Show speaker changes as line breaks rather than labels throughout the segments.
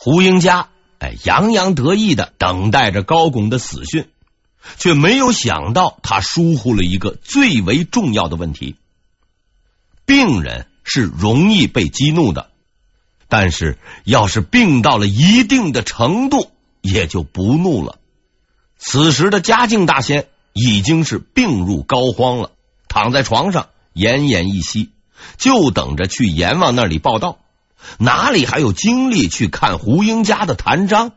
胡英家哎洋洋得意的等待着高拱的死讯，却没有想到他疏忽了一个最为重要的问题。病人是容易被激怒的，但是要是病到了一定的程度，也就不怒了。此时的嘉靖大仙已经是病入膏肓了，躺在床上奄奄一息，就等着去阎王那里报道，哪里还有精力去看胡英家的弹章？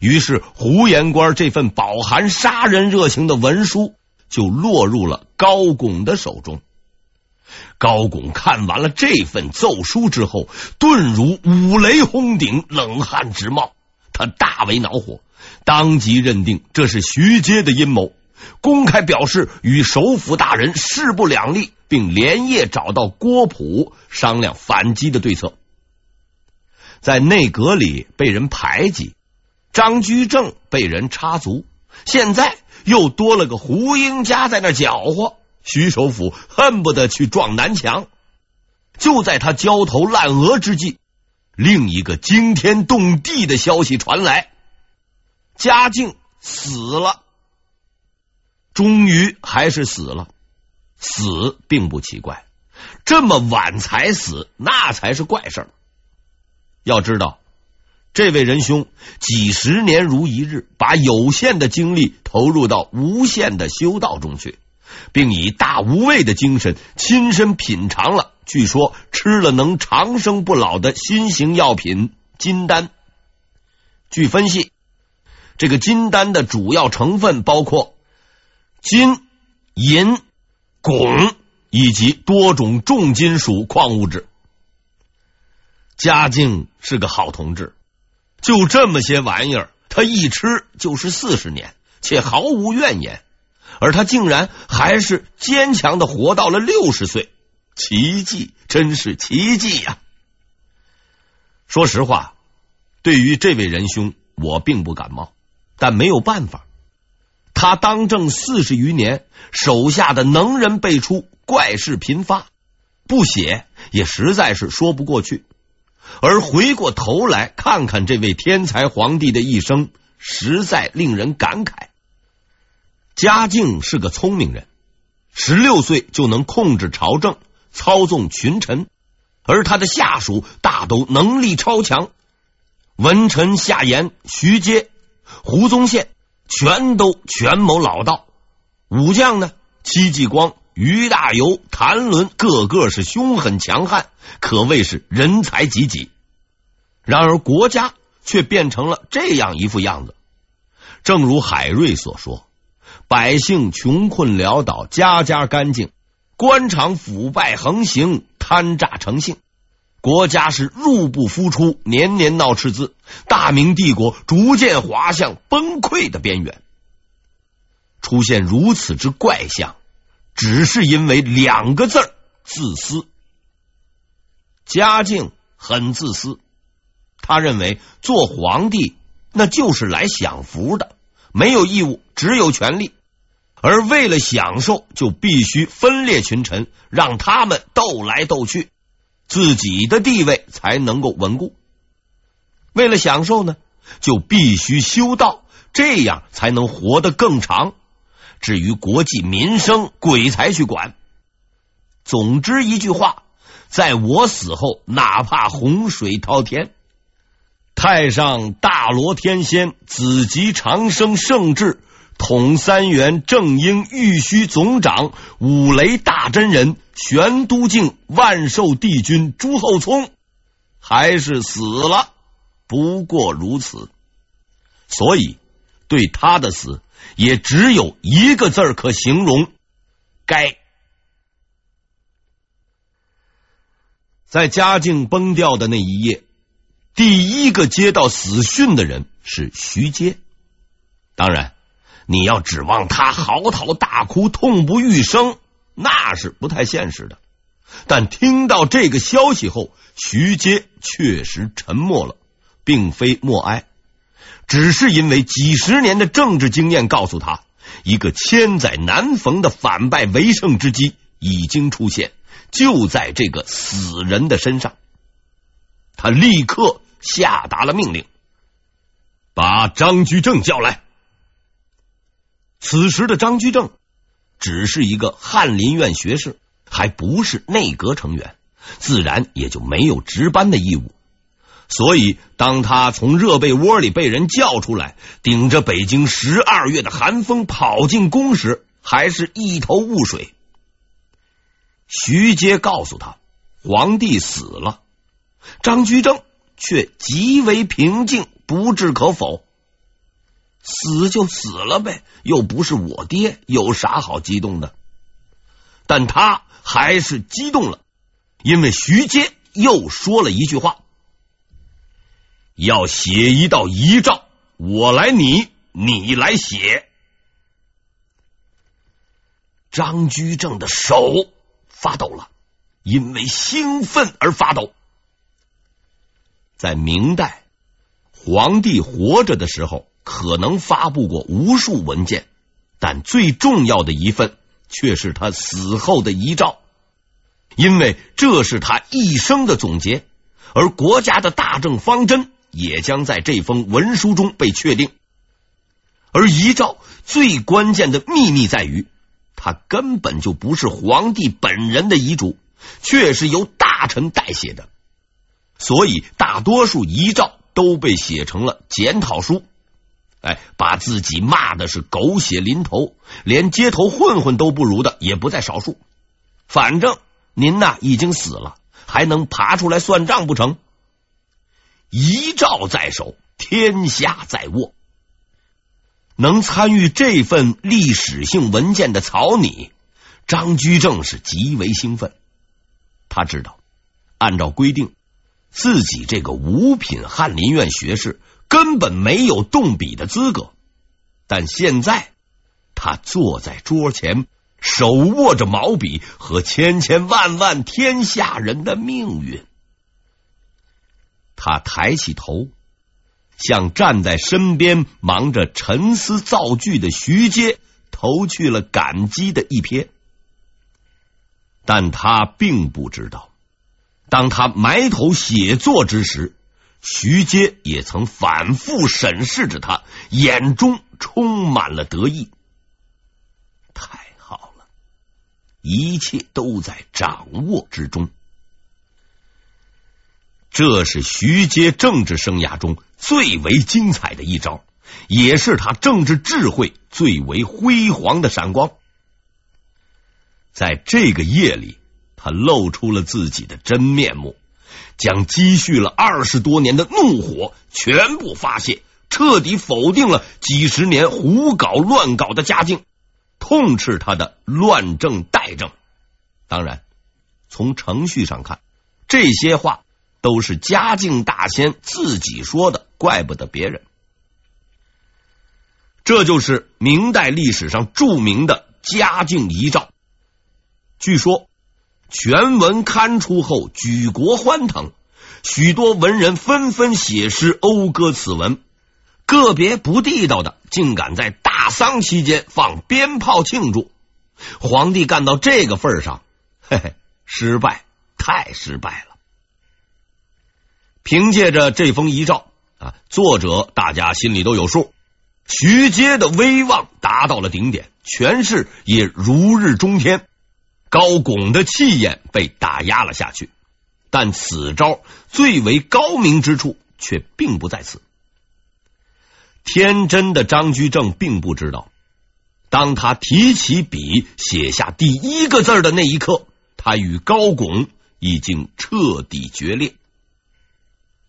于是胡言官这份饱含杀人热情的文书就落入了高拱的手中。高拱看完了这份奏书之后，顿如五雷轰顶，冷汗直冒，他大为恼火。当即认定这是徐阶的阴谋，公开表示与首辅大人势不两立，并连夜找到郭璞商量反击的对策。在内阁里被人排挤，张居正被人插足，现在又多了个胡英家在那搅和，徐首辅恨不得去撞南墙。就在他焦头烂额之际，另一个惊天动地的消息传来。嘉靖死了，终于还是死了。死并不奇怪，这么晚才死，那才是怪事儿。要知道，这位仁兄几十年如一日，把有限的精力投入到无限的修道中去，并以大无畏的精神亲身品尝了，据说吃了能长生不老的新型药品金丹。据分析。这个金丹的主要成分包括金、银、汞以及多种重金属矿物质。嘉靖是个好同志，就这么些玩意儿，他一吃就是四十年，且毫无怨言，而他竟然还是坚强的活到了六十岁，奇迹，真是奇迹呀！说实话，对于这位仁兄，我并不感冒。但没有办法，他当政四十余年，手下的能人辈出，怪事频发，不写也实在是说不过去。而回过头来看看这位天才皇帝的一生，实在令人感慨。嘉靖是个聪明人，十六岁就能控制朝政，操纵群臣，而他的下属大都能力超强，文臣夏言徐阶。胡宗宪全都权谋老道，武将呢，戚继光、俞大猷、谭伦，个个是凶狠强悍，可谓是人才济济。然而国家却变成了这样一副样子。正如海瑞所说：“百姓穷困潦倒，家家干净；官场腐败横行，贪诈成性。”国家是入不敷出，年年闹赤字，大明帝国逐渐滑向崩溃的边缘。出现如此之怪象，只是因为两个字：自私。嘉靖很自私，他认为做皇帝那就是来享福的，没有义务，只有权利。而为了享受，就必须分裂群臣，让他们斗来斗去。自己的地位才能够稳固。为了享受呢，就必须修道，这样才能活得更长。至于国计民生，鬼才去管。总之一句话，在我死后，哪怕洪水滔天，太上大罗天仙子集长生圣智。统三元正英玉虚总长五雷大真人玄都境万寿帝君朱厚熜还是死了，不过如此。所以对他的死也只有一个字可形容：该。在嘉靖崩掉的那一夜，第一个接到死讯的人是徐阶，当然。你要指望他嚎啕大哭、痛不欲生，那是不太现实的。但听到这个消息后，徐阶确实沉默了，并非默哀，只是因为几十年的政治经验告诉他，一个千载难逢的反败为胜之机已经出现，就在这个死人的身上。他立刻下达了命令：“把张居正叫来。”此时的张居正只是一个翰林院学士，还不是内阁成员，自然也就没有值班的义务。所以，当他从热被窝里被人叫出来，顶着北京十二月的寒风跑进宫时，还是一头雾水。徐阶告诉他，皇帝死了，张居正却极为平静，不置可否。死就死了呗，又不是我爹，有啥好激动的？但他还是激动了，因为徐阶又说了一句话。要写一道遗诏，我来拟，你来写。张居正的手发抖了，因为兴奋而发抖。在明代，皇帝活着的时候，可能发布过无数文件，但最重要的一份却是他死后的遗诏，因为这是他一生的总结，而国家的大政方针。也将在这封文书中被确定，而遗诏最关键的秘密在于，他根本就不是皇帝本人的遗嘱，却是由大臣代写的，所以大多数遗诏都被写成了检讨书。哎，把自己骂的是狗血淋头，连街头混混都不如的也不在少数。反正您呐已经死了，还能爬出来算账不成？遗诏在手，天下在握。能参与这份历史性文件的草拟，张居正是极为兴奋。他知道，按照规定，自己这个五品翰林院学士根本没有动笔的资格。但现在，他坐在桌前，手握着毛笔和千千万万天下人的命运。他抬起头，向站在身边忙着沉思造句的徐阶投去了感激的一瞥，但他并不知道，当他埋头写作之时，徐阶也曾反复审视着他，眼中充满了得意。太好了，一切都在掌握之中。这是徐阶政治生涯中最为精彩的一招，也是他政治智慧最为辉煌的闪光。在这个夜里，他露出了自己的真面目，将积蓄了二十多年的怒火全部发泄，彻底否定了几十年胡搞乱搞的嘉靖，痛斥他的乱政怠政。当然，从程序上看，这些话。都是嘉靖大仙自己说的，怪不得别人。这就是明代历史上著名的嘉靖遗诏。据说全文刊出后，举国欢腾，许多文人纷纷写诗讴歌此文，个别不地道的竟敢在大丧期间放鞭炮庆祝。皇帝干到这个份上，嘿嘿，失败，太失败了。凭借着这封遗诏啊，作者大家心里都有数。徐阶的威望达到了顶点，权势也如日中天，高拱的气焰被打压了下去。但此招最为高明之处却并不在此。天真的张居正并不知道，当他提起笔写下第一个字的那一刻，他与高拱已经彻底决裂。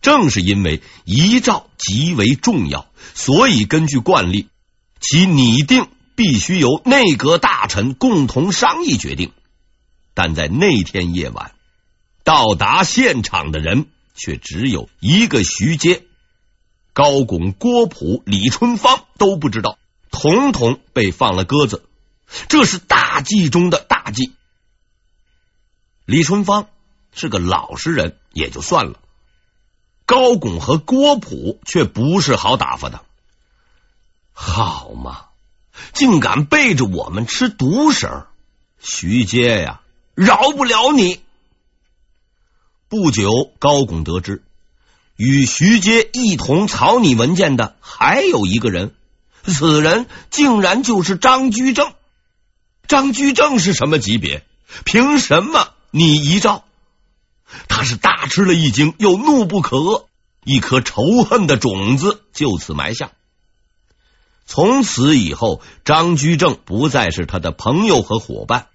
正是因为遗诏极为重要，所以根据惯例，其拟定必须由内阁大臣共同商议决定。但在那天夜晚，到达现场的人却只有一个徐阶，高拱、郭璞、李春芳都不知道，统统被放了鸽子。这是大忌中的大忌。李春芳是个老实人，也就算了。高拱和郭璞却不是好打发的，好嘛，竟敢背着我们吃独食！徐阶呀，饶不了你！不久，高拱得知与徐阶一同草拟文件的还有一个人，此人竟然就是张居正。张居正是什么级别？凭什么你遗诏？他是大吃了一惊，又怒不可遏，一颗仇恨的种子就此埋下。从此以后，张居正不再是他的朋友和伙伴，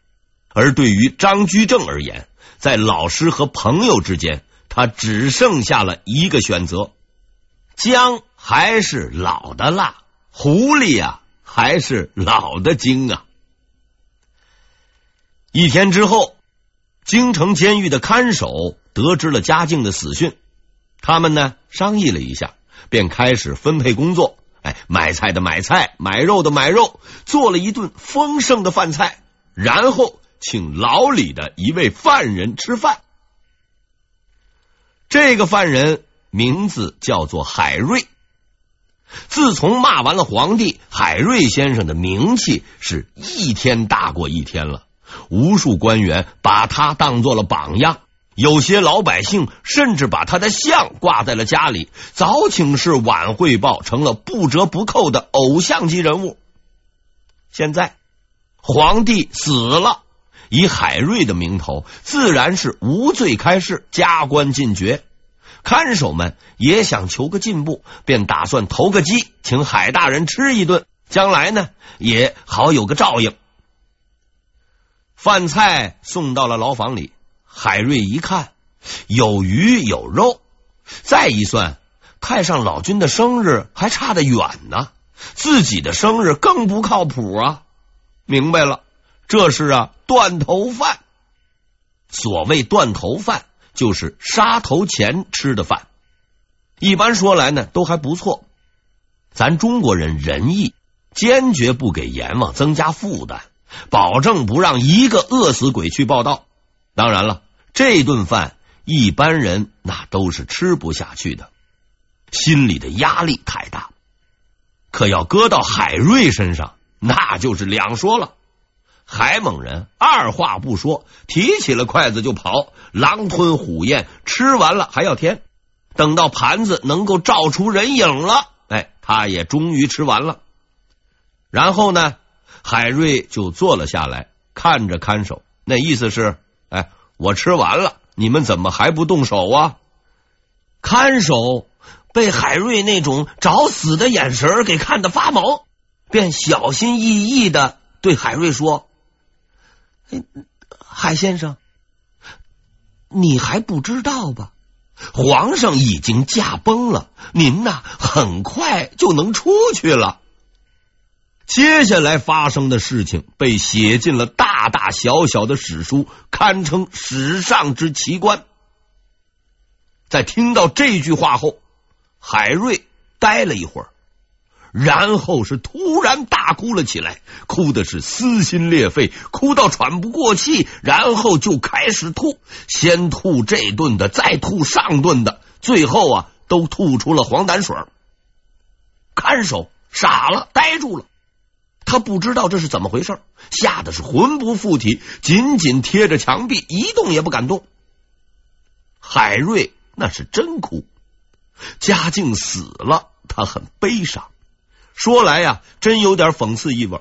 而对于张居正而言，在老师和朋友之间，他只剩下了一个选择：姜还是老的辣，狐狸啊还是老的精啊。一天之后，京城监狱的看守得知了嘉靖的死讯，他们呢商议了一下，便开始分配工作。哎，买菜的买菜，买肉的买肉，做了一顿丰盛的饭菜，然后请牢里的一位犯人吃饭。这个犯人名字叫做海瑞。自从骂完了皇帝，海瑞先生的名气是一天大过一天了。无数官员把他当做了榜样，有些老百姓甚至把他的像挂在了家里，早请示晚汇报，成了不折不扣的偶像级人物。现在皇帝死了，以海瑞的名头，自然是无罪开释，加官进爵。看守们也想求个进步，便打算投个机，请海大人吃一顿，将来呢也好有个照应。饭菜送到了牢房里，海瑞一看有鱼有肉，再一算，太上老君的生日还差得远呢，自己的生日更不靠谱啊！明白了，这是啊断头饭。所谓断头饭，就是杀头前吃的饭。一般说来呢，都还不错。咱中国人仁义，坚决不给阎王增加负担。保证不让一个饿死鬼去报到。当然了，这顿饭一般人那都是吃不下去的，心里的压力太大。可要搁到海瑞身上，那就是两说了。海猛人二话不说，提起了筷子就跑，狼吞虎咽，吃完了还要添。等到盘子能够照出人影了，哎，他也终于吃完了。然后呢？海瑞就坐了下来，看着看守，那意思是：哎，我吃完了，你们怎么还不动手啊？看守被海瑞那种找死的眼神给看得发毛，便小心翼翼的对海瑞说：“海先生，你还不知道吧？皇上已经驾崩了，您呐，很快就能出去了。”接下来发生的事情被写进了大大小小的史书，堪称史上之奇观。在听到这句话后，海瑞呆了一会儿，然后是突然大哭了起来，哭的是撕心裂肺，哭到喘不过气，然后就开始吐，先吐这顿的，再吐上顿的，最后啊，都吐出了黄胆水。看守傻了，呆住了。他不知道这是怎么回事，吓得是魂不附体，紧紧贴着墙壁，一动也不敢动。海瑞那是真哭，嘉靖死了，他很悲伤。说来呀，真有点讽刺意味。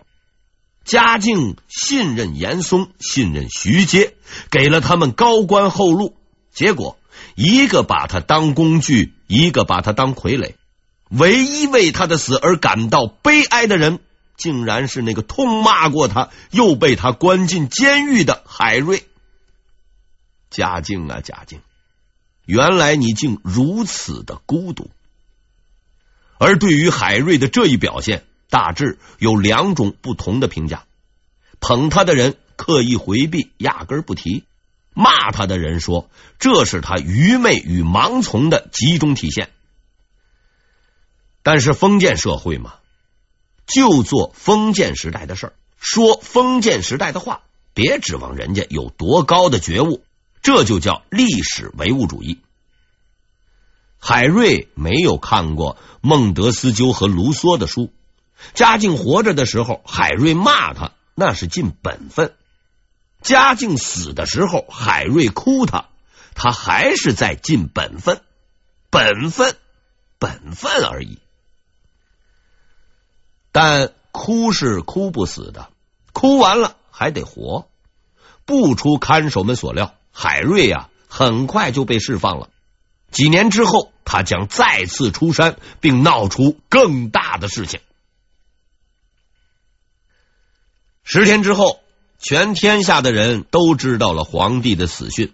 嘉靖信任严嵩，信任徐阶，给了他们高官厚禄，结果一个把他当工具，一个把他当傀儡，唯一为他的死而感到悲哀的人。竟然是那个痛骂过他，又被他关进监狱的海瑞。嘉靖啊，嘉靖，原来你竟如此的孤独。而对于海瑞的这一表现，大致有两种不同的评价：捧他的人刻意回避，压根不提；骂他的人说这是他愚昧与盲从的集中体现。但是封建社会嘛。就做封建时代的事儿，说封建时代的话，别指望人家有多高的觉悟，这就叫历史唯物主义。海瑞没有看过孟德斯鸠和卢梭的书，嘉靖活着的时候，海瑞骂他那是尽本分；嘉靖死的时候，海瑞哭他，他还是在尽本分。本分，本分而已。但哭是哭不死的，哭完了还得活。不出看守们所料，海瑞呀、啊，很快就被释放了。几年之后，他将再次出山，并闹出更大的事情。十天之后，全天下的人都知道了皇帝的死讯，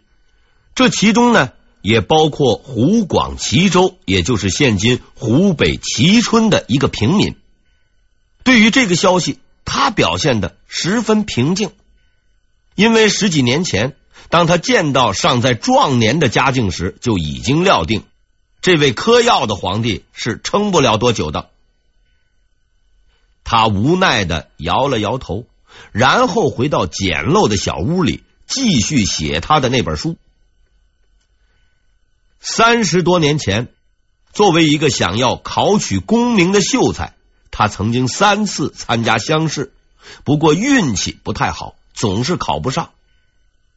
这其中呢，也包括湖广蘄州，也就是现今湖北蕲春的一个平民。对于这个消息，他表现得十分平静，因为十几年前，当他见到尚在壮年的嘉靖时，就已经料定这位嗑药的皇帝是撑不了多久的。他无奈的摇了摇头。然后回到简陋的小屋里，继续写他的那本书。三十多年前，作为一个想要考取功名的秀才，他曾经三次参加乡试，不过运气不太好，总是考不上。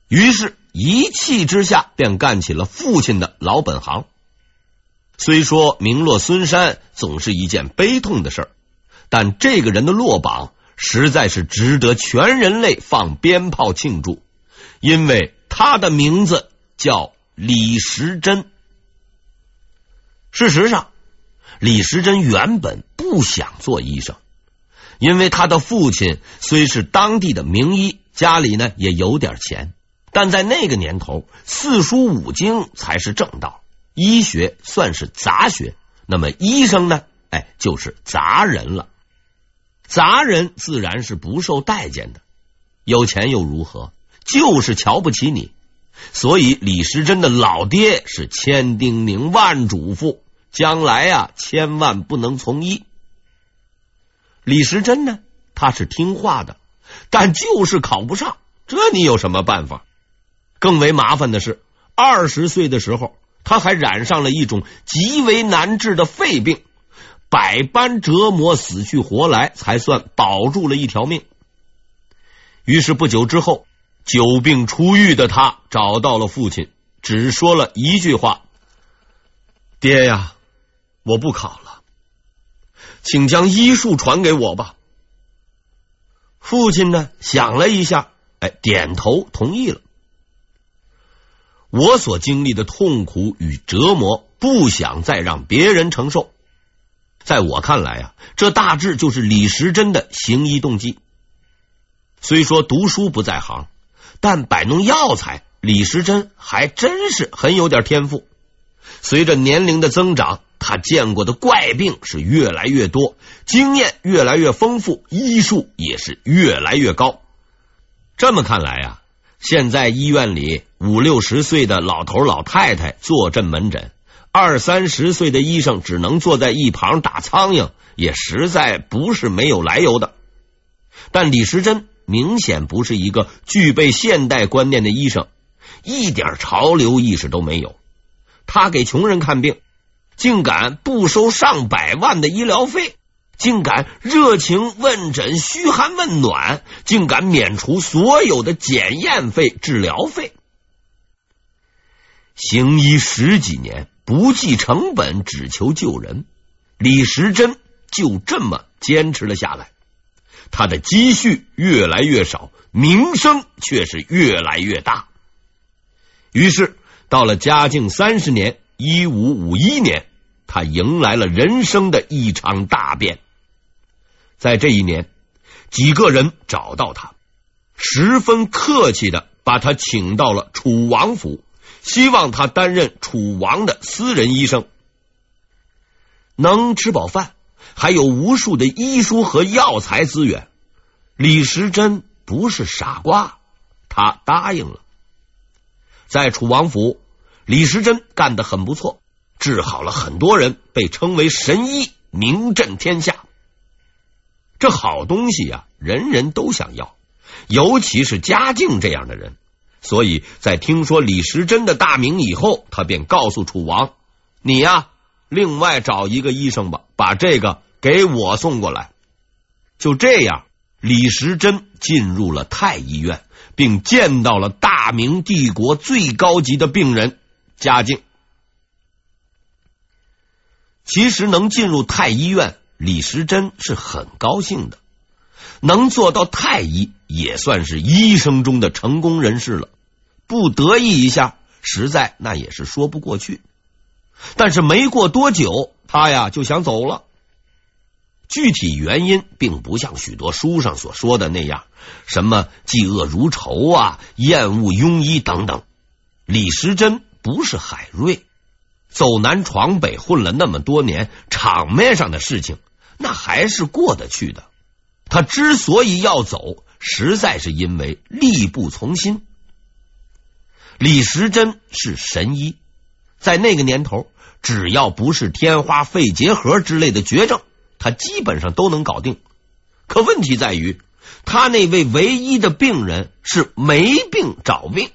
于是，一气之下便干起了父亲的老本行。虽说名落孙山总是一件悲痛的事儿，但这个人的落榜。实在是值得全人类放鞭炮庆祝，因为他的名字叫李时珍。事实上，李时珍原本不想做医生，因为他的父亲虽是当地的名医，家里呢也有点钱，但在那个年头，四书五经才是正道，医学算是杂学，那么医生呢，哎，就是杂人了。杂人自然是不受待见的，有钱又如何？就是瞧不起你。所以李时珍的老爹是千叮咛万嘱咐，将来呀，千万不能从医。李时珍呢，他是听话的，但就是考不上，这你有什么办法？更为麻烦的是，二十岁的时候，他还染上了一种极为难治的肺病。百般折磨，死去活来，才算保住了一条命。于是不久之后，久病初愈的他找到了父亲，只说了一句话：“爹呀，我不考了，请将医术传给我吧。”父亲呢，想了一下，哎，点头同意了。我所经历的痛苦与折磨，不想再让别人承受。在我看来啊，这大致就是李时珍的行医动机。虽说读书不在行，但摆弄药材，李时珍还真是很有点天赋。随着年龄的增长，他见过的怪病是越来越多，经验越来越丰富，医术也是越来越高。这么看来啊，现在医院里五六十岁的老头老太太坐镇门诊。二三十岁的医生只能坐在一旁打苍蝇，也实在不是没有来由的。但李时珍明显不是一个具备现代观念的医生，一点潮流意识都没有。他给穷人看病，竟敢不收上百万的医疗费，竟敢热情问诊、嘘寒问暖，竟敢免除所有的检验费、治疗费。行医十几年。不计成本，只求救人。李时珍就这么坚持了下来。他的积蓄越来越少，名声却是越来越大。于是，到了嘉靖三十年（一五五一年），他迎来了人生的一场大变。在这一年，几个人找到他，十分客气的把他请到了楚王府。希望他担任楚王的私人医生，能吃饱饭，还有无数的医书和药材资源。李时珍不是傻瓜，他答应了。在楚王府，李时珍干得很不错，治好了很多人，被称为神医，名震天下。这好东西呀，人人都想要，尤其是嘉靖这样的人。所以在听说李时珍的大名以后，他便告诉楚王：“你呀，另外找一个医生吧，把这个给我送过来。”就这样，李时珍进入了太医院，并见到了大明帝国最高级的病人嘉靖。其实能进入太医院，李时珍是很高兴的。能做到太医，也算是医生中的成功人士了。不得意一下，实在那也是说不过去。但是没过多久，他呀就想走了。具体原因并不像许多书上所说的那样，什么嫉恶如仇啊、厌恶庸医等等。李时珍不是海瑞，走南闯北混了那么多年，场面上的事情那还是过得去的。他之所以要走，实在是因为力不从心。李时珍是神医，在那个年头，只要不是天花、肺结核之类的绝症，他基本上都能搞定。可问题在于，他那位唯一的病人是没病找病。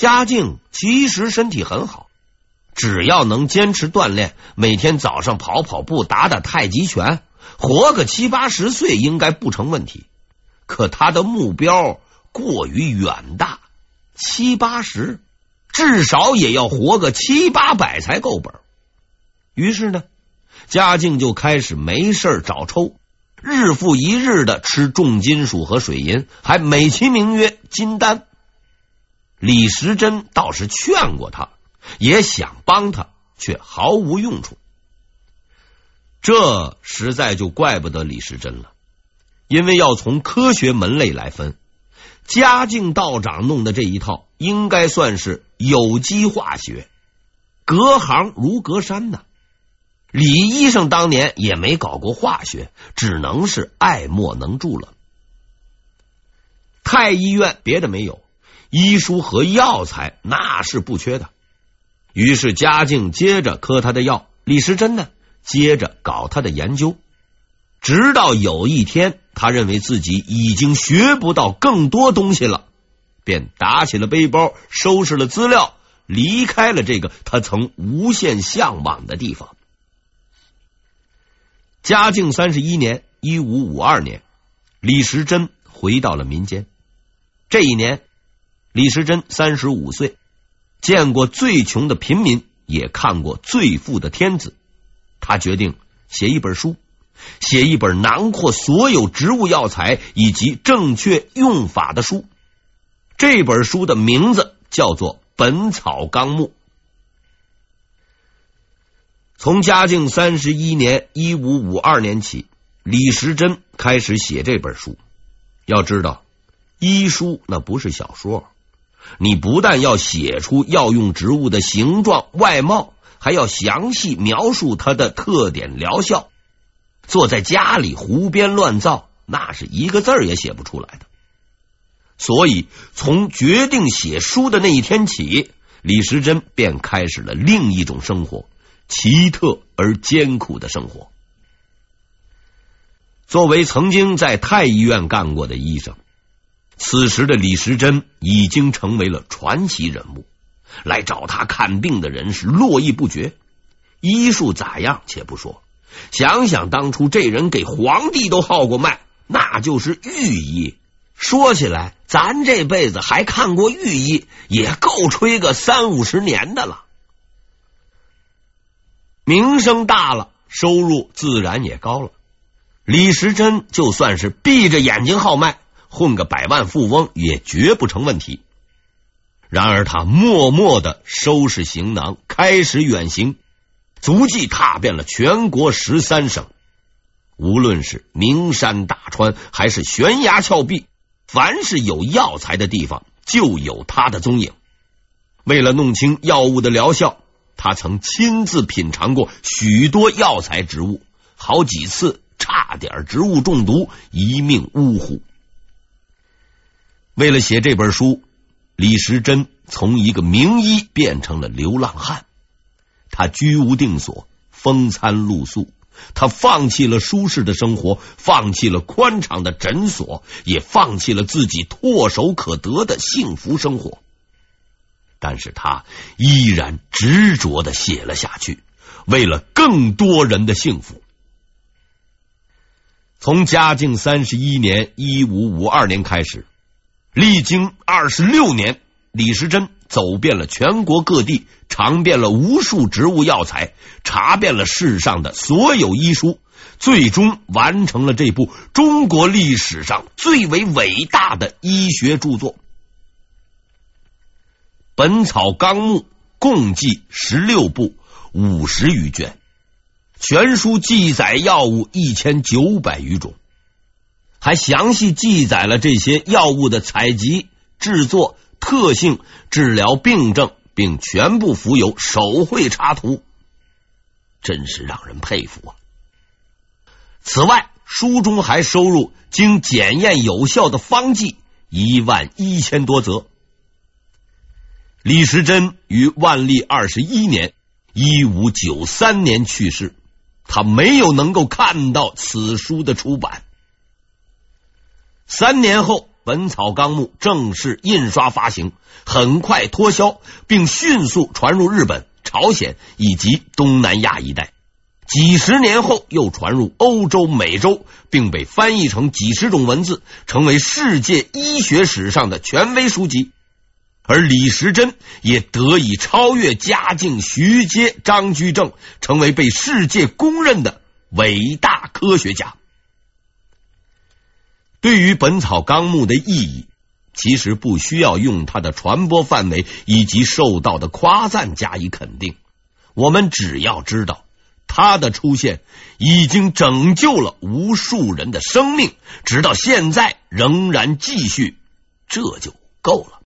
嘉靖其实身体很好，只要能坚持锻炼，每天早上跑跑步、打打太极拳。活个七八十岁应该不成问题，可他的目标过于远大，七八十至少也要活个七八百才够本。于是呢，嘉靖就开始没事找抽，日复一日的吃重金属和水银，还美其名曰金丹。李时珍倒是劝过他，也想帮他，却毫无用处。这实在就怪不得李时珍了，因为要从科学门类来分，嘉靖道长弄的这一套应该算是有机化学，隔行如隔山呐。李医生当年也没搞过化学，只能是爱莫能助了。太医院别的没有，医书和药材那是不缺的。于是嘉靖接着磕他的药，李时珍呢？接着搞他的研究，直到有一天，他认为自己已经学不到更多东西了，便打起了背包，收拾了资料，离开了这个他曾无限向往的地方。嘉靖三十一年（一五五二年），李时珍回到了民间。这一年，李时珍三十五岁，见过最穷的平民，也看过最富的天子。他决定写一本书，写一本囊括所有植物药材以及正确用法的书。这本书的名字叫做《本草纲目》。从嘉靖三十一年（一五五二年）起，李时珍开始写这本书。要知道，医书那不是小说，你不但要写出药用植物的形状、外貌。还要详细描述它的特点疗效，坐在家里胡编乱造，那是一个字儿也写不出来的。所以，从决定写书的那一天起，李时珍便开始了另一种生活，奇特而艰苦的生活。作为曾经在太医院干过的医生，此时的李时珍已经成为了传奇人物。来找他看病的人是络绎不绝，医术咋样且不说，想想当初这人给皇帝都号过脉，那就是御医。说起来，咱这辈子还看过御医，也够吹个三五十年的了。名声大了，收入自然也高了。李时珍就算是闭着眼睛号脉，混个百万富翁也绝不成问题。然而，他默默的收拾行囊，开始远行，足迹踏遍了全国十三省。无论是名山大川，还是悬崖峭壁，凡是有药材的地方，就有他的踪影。为了弄清药物的疗效，他曾亲自品尝过许多药材植物，好几次差点植物中毒，一命呜呼。为了写这本书。李时珍从一个名医变成了流浪汉，他居无定所，风餐露宿。他放弃了舒适的生活，放弃了宽敞的诊所，也放弃了自己唾手可得的幸福生活。但是他依然执着的写了下去，为了更多人的幸福。从嘉靖三十一年（一五五二年）开始。历经二十六年，李时珍走遍了全国各地，尝遍了无数植物药材，查遍了世上的所有医书，最终完成了这部中国历史上最为伟大的医学著作《本草纲目》，共计十六部，五十余卷，全书记载药物一千九百余种。还详细记载了这些药物的采集、制作、特性、治疗病症，并全部附有手绘插图，真是让人佩服啊！此外，书中还收入经检验有效的方剂一万一千多则。李时珍于万历二十一年（一五九三年）去世，他没有能够看到此书的出版。三年后，《本草纲目》正式印刷发行，很快脱销，并迅速传入日本、朝鲜以及东南亚一带。几十年后，又传入欧洲、美洲，并被翻译成几十种文字，成为世界医学史上的权威书籍。而李时珍也得以超越嘉靖、徐阶、张居正，成为被世界公认的伟大科学家。对于《本草纲目》的意义，其实不需要用它的传播范围以及受到的夸赞加以肯定。我们只要知道它的出现已经拯救了无数人的生命，直到现在仍然继续，这就够了。